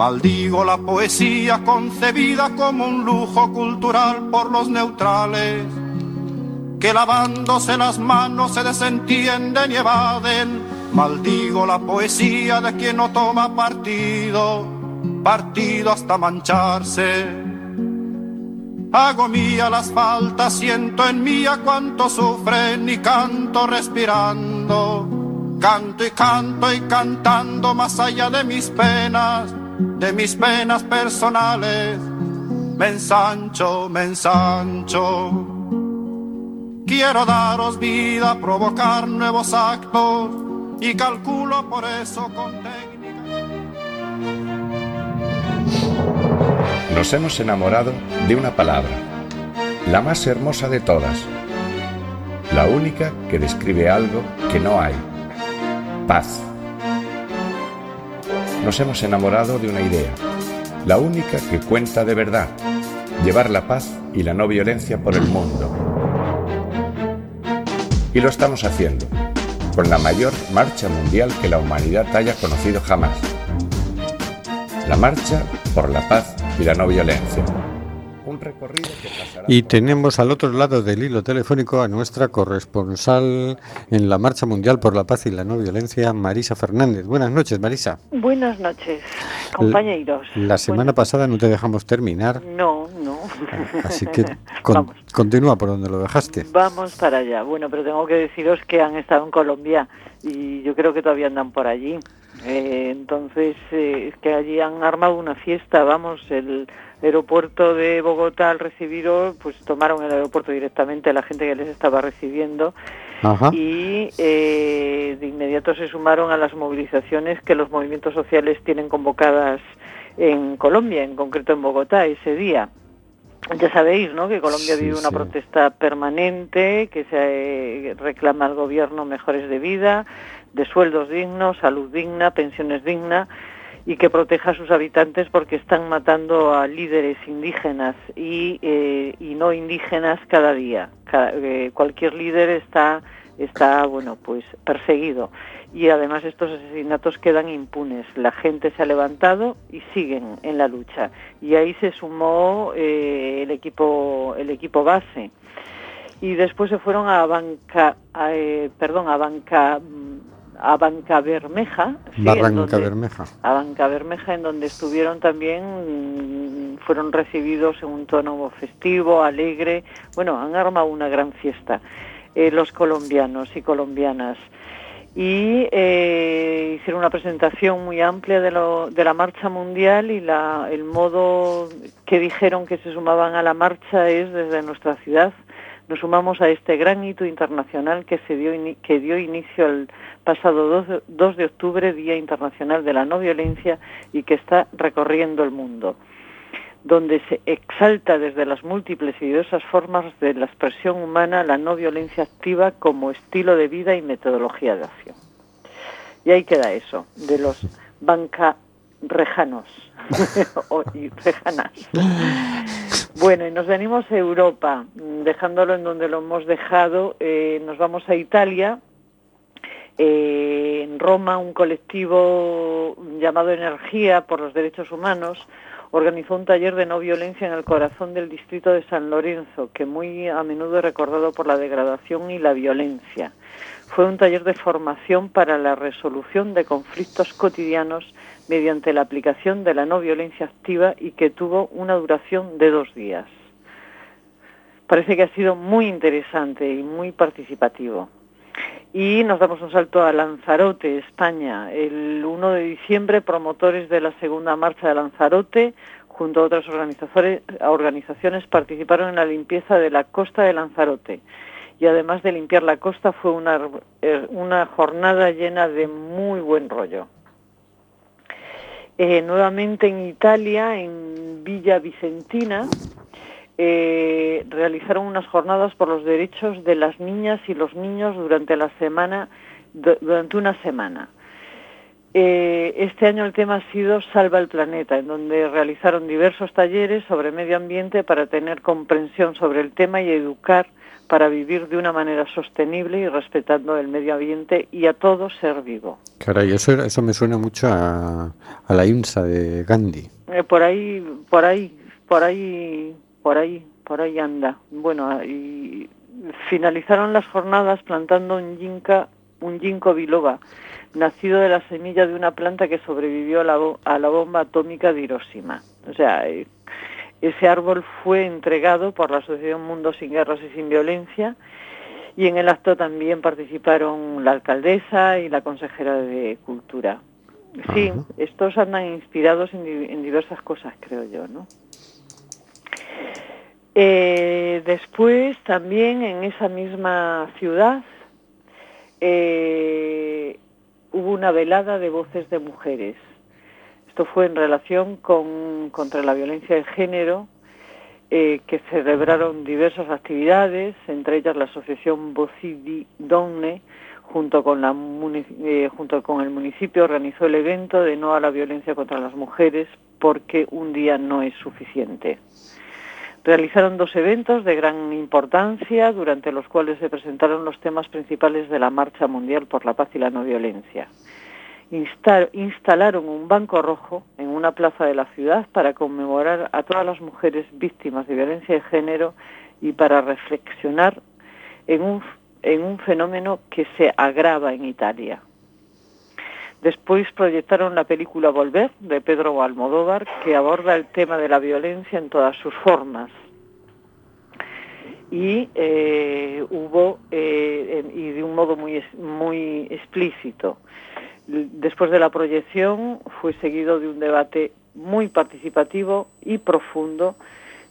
Maldigo la poesía concebida como un lujo cultural por los neutrales, que lavándose las manos se desentienden y evaden. Maldigo la poesía de quien no toma partido, partido hasta mancharse. Hago mía las faltas, siento en mía cuánto sufren y canto respirando. Canto y canto y cantando más allá de mis penas, de mis penas personales. Me ensancho, me ensancho. Quiero daros vida, provocar nuevos actos y calculo por eso con Nos hemos enamorado de una palabra, la más hermosa de todas, la única que describe algo que no hay, paz. Nos hemos enamorado de una idea, la única que cuenta de verdad, llevar la paz y la no violencia por el mundo. Y lo estamos haciendo, con la mayor marcha mundial que la humanidad haya conocido jamás. La marcha por la paz y la no violencia. Recorrido que pasará Y tenemos al otro lado del hilo telefónico a nuestra corresponsal en la Marcha Mundial por la Paz y la No Violencia, Marisa Fernández. Buenas noches, Marisa. Buenas noches, compañeros. La semana pasada no te dejamos terminar, No, no. así que con- continúa por donde lo dejaste. Vamos para allá. Bueno, pero tengo que deciros que han estado en Colombia y yo creo que todavía andan por allí. Eh, entonces, eh, es que allí han armado una fiesta, vamos, el aeropuerto de Bogotá al recibiros, pues tomaron el aeropuerto directamente la gente que les estaba recibiendo Ajá. y eh, de inmediato se sumaron a las movilizaciones que los movimientos sociales tienen convocadas en Colombia, en concreto en Bogotá, ese día. Ya sabéis, ¿no? Que Colombia Sí, vive una sí. protesta permanente, que se eh, reclama al gobierno mejores de vida, de sueldos dignos, salud digna, pensiones dignas y que proteja a sus habitantes porque están matando a líderes indígenas y, eh, y no indígenas cada día. Eh, cualquier líder está está bueno pues perseguido y además estos asesinatos quedan impunes. La gente se ha levantado y siguen en la lucha y ahí se sumó eh, el equipo el equipo base y después se fueron a Banca a, perdón a Banca a Banca Bermeja sí, en Barranca donde- Bermeja. a Banca Bermeja, en donde estuvieron también, mm, fueron recibidos en un tono festivo, alegre. Bueno, han armado una gran fiesta eh, los colombianos y colombianas. Y eh, hicieron una presentación muy amplia de, lo- de la marcha mundial y la, el modo que dijeron que se sumaban a la marcha es desde nuestra ciudad. Nos sumamos a este gran hito internacional que, se dio, que dio inicio el pasado 2 de- 2 de octubre, Día Internacional de la No Violencia, y que está recorriendo el mundo, donde se exalta desde las múltiples y diversas formas de la expresión humana la no violencia activa como estilo de vida y metodología de acción. Y ahí queda eso, de los bancarrejanos o- y rejanas. Bueno, y nos venimos a Europa, dejándolo en donde lo hemos dejado, eh, nos vamos a Italia. Eh, en Roma, un colectivo llamado Energía por los Derechos Humanos organizó un taller de no violencia en el corazón del distrito de San Lorenzo, que muy a menudo es recordado por la degradación y la violencia. Fue un taller de formación para la resolución de conflictos cotidianos mediante la aplicación de la no violencia activa y que tuvo una duración de dos días. Parece que ha sido muy interesante y muy participativo. Y nos damos un salto a Lanzarote, España. El 1 de diciembre, promotores de la segunda marcha de Lanzarote, junto a otras organizaciones, participaron en la limpieza de la costa de Lanzarote. Y además de limpiar la costa, fue una, una jornada llena de muy buen rollo. Eh, nuevamente en Italia, en Villa Vicentina, eh, realizaron unas jornadas por los derechos de las niñas y los niños durante la semana, du- durante una semana. Eh, este año el tema ha sido Salva el Planeta, en donde realizaron diversos talleres sobre medio ambiente para tener comprensión sobre el tema y educar para vivir de una manera sostenible y respetando el medio ambiente y a todo ser vivo. Caray, eso, eso me suena mucho a, a la INSA de Gandhi. Eh, por ahí, por ahí, por ahí, por ahí, por ahí anda. Bueno, y finalizaron las jornadas plantando un ginkgo, un ginkgo biloba, nacido de la semilla de una planta que sobrevivió a la, a la bomba atómica de Hiroshima. O sea, eh, ese árbol fue entregado por la Asociación Mundo sin Guerras y Sin Violencia y en el acto también participaron la alcaldesa y la consejera de Cultura. Sí, estos andan inspirados en, en diversas cosas, creo yo, ¿no? Eh, después, también en esa misma ciudad, eh, hubo una velada de voces de mujeres. Esto fue en relación con, contra la violencia de género, eh, que celebraron diversas actividades, entre ellas la asociación Vocidi Donne, junto con, la eh, junto con el municipio, organizó el evento de No a la violencia contra las mujeres, porque un día no es suficiente. Realizaron dos eventos de gran importancia, durante los cuales se presentaron los temas principales de la Marcha Mundial por la Paz y la No Violencia. Insta- instalaron un banco rojo en una plaza de la ciudad para conmemorar a todas las mujeres víctimas de violencia de género y para reflexionar en un fenómeno que se agrava en Italia. Después proyectaron la película Volver de Pedro Almodóvar, que aborda el tema de la violencia en todas sus formas. Y eh, hubo, eh, y de un modo muy, muy explícito. Después de la proyección fue seguido de un debate muy participativo y profundo,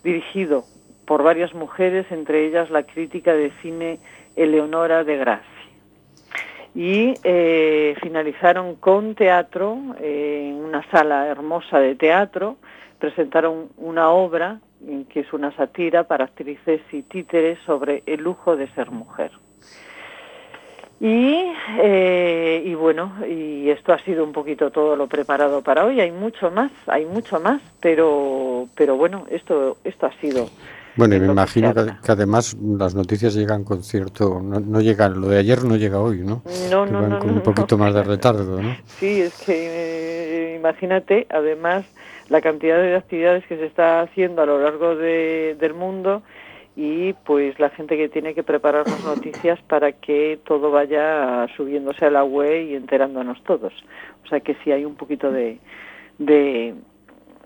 dirigido por varias mujeres, entre ellas la crítica de cine Eleonora de Grassi y eh, finalizaron con teatro eh, en una sala hermosa de teatro presentaron una obra que es una sátira para actrices y títeres sobre el lujo de ser mujer y, eh, y bueno, y esto ha sido un poquito todo lo preparado para hoy. Hay mucho más, hay mucho más, pero, pero bueno, esto, esto ha sido. Bueno, y me imagino que, además las noticias llegan con cierto... No, no llegan, lo de ayer no llega hoy, ¿no? No, Que no, van no, con un poquito más de retardo, ¿no? Sí, es que eh, imagínate, además, la cantidad de actividades que se está haciendo a lo largo de- del mundo y pues la gente que tiene que preparar las noticias para que todo vaya subiéndose a la web y enterándonos todos. O sea que sí hay un poquito de, de,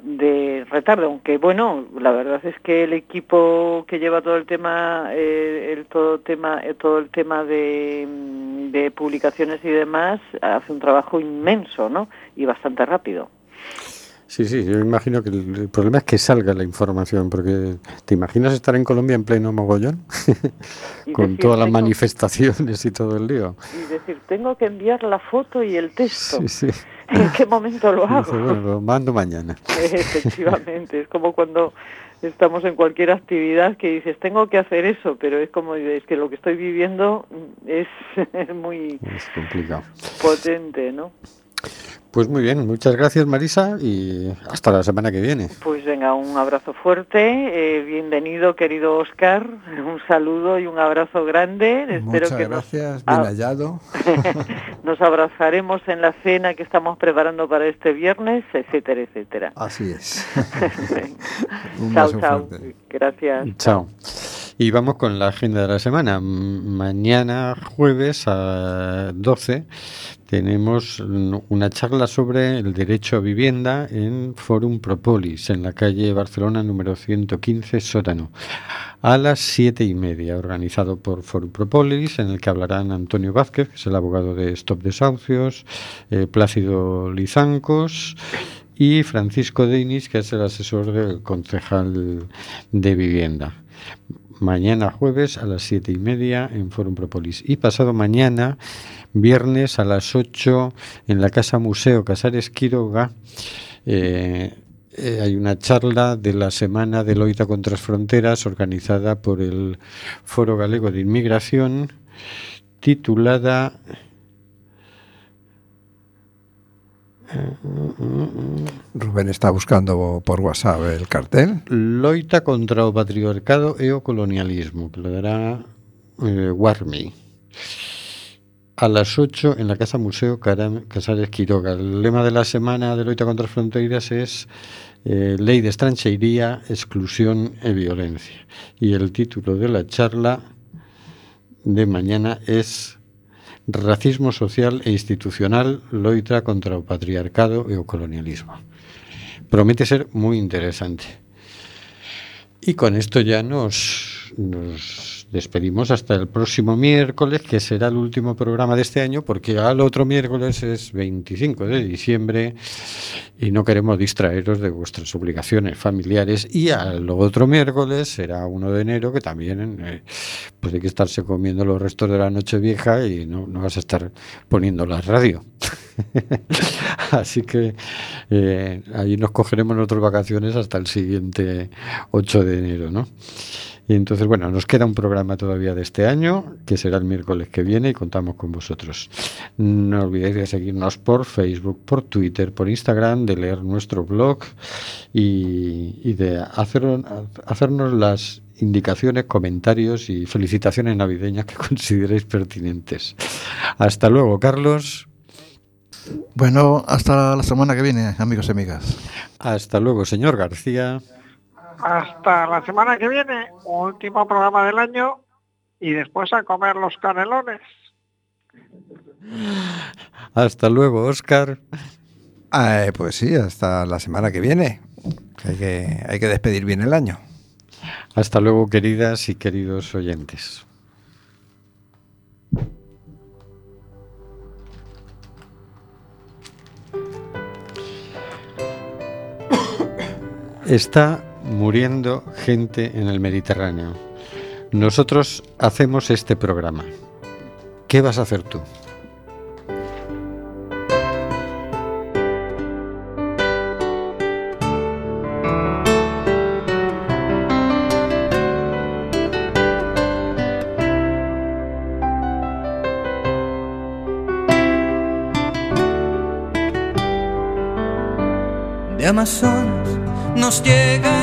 de retardo, aunque bueno, la verdad es que el equipo que lleva todo el tema, eh, el todo tema, eh, todo el tema de, mm, de publicaciones y demás hace un trabajo inmenso, ¿no? Y bastante rápido. Sí, sí, yo imagino que el, el problema es que salga la información, porque ¿te imaginas estar en Colombia en pleno mogollón? Con decir, todas las manifestaciones y todo el lío. Y decir, tengo que enviar la foto y el texto. Sí, sí. ¿En qué momento lo hago? bueno, lo mando mañana. Efectivamente, es como cuando estamos en cualquier actividad que dices, tengo que hacer eso, pero es como, es que lo que estoy viviendo es muy Es complicado. potente, ¿no? Pues muy bien, muchas gracias Marisa y hasta la semana que viene. Pues venga, un abrazo fuerte, eh, bienvenido querido Oscar, un saludo y un abrazo grande. Espero Muchas que nos, gracias, bien ah, hallado. nos abrazaremos en la cena que estamos preparando para este viernes, etcétera, etcétera. Así es. Un chao, beso chao. fuerte. Gracias. Chao. Y vamos con la agenda de la semana. Mañana jueves a 12 tenemos una charla sobre el derecho a vivienda en Forum Propolis, en la calle Barcelona número 115, sótano, a las siete y media, organizado por Forum Propolis, en el que hablarán Antonio Vázquez, que es el abogado de Stop Desahucios, eh, Plácido Lizancos y Francisco Deinis, que es el asesor del concejal de vivienda. Mañana jueves a las siete y media en Forum Propolis. Y pasado mañana viernes a las 8 en la Casa Museo Casares Quiroga eh, eh, hay una charla de la Semana de Loita contra las Fronteras organizada por el Foro Galego de Inmigración titulada Rubén está buscando por WhatsApp el cartel. Loita contra o patriarcado e o colonialismo, que lo dará eh, Warmi. A las 8 en la Casa Museo Casares Quiroga. El lema de la semana de Loita contra las Fronteras es eh, Ley de Estranchería, Exclusión y Violencia. Y el título de la charla de mañana es Racismo social e institucional loita contra o patriarcado e o colonialismo. Promete ser moi interesante. E con isto ya nos, nos despedimos hasta el próximo miércoles, que será el último programa de este año, porque al otro miércoles es 25 de diciembre y no queremos distraeros de vuestras obligaciones familiares. Y al otro miércoles será 1 de enero, que también eh, pues hay que estarse comiendo los restos de la noche vieja y no, vas a estar poniendo la radio. Así que eh, ahí nos cogeremos nuestras vacaciones hasta el siguiente 8 de enero, ¿no? Y entonces, bueno, nos queda un programa todavía de este año, que será el miércoles que viene y contamos con vosotros. No olvidéis de seguirnos por Facebook, por Twitter, por Instagram, de leer nuestro blog y, de hacer, hacernos las indicaciones, comentarios y felicitaciones navideñas que consideréis pertinentes. Hasta luego, Carlos. Bueno, hasta la semana que viene, amigos y amigas. Hasta luego, señor García. Hasta la semana que viene, último programa del año y después a comer los canelones. Hasta luego, Oscar. pues sí, hasta la semana que viene. Hay que, hay que despedir bien el año. Hasta luego, queridas y queridos oyentes. Está muriendo gente en el Mediterráneo. Nosotros hacemos este programa. ¿Qué vas a hacer tú? De Amazonas nos llega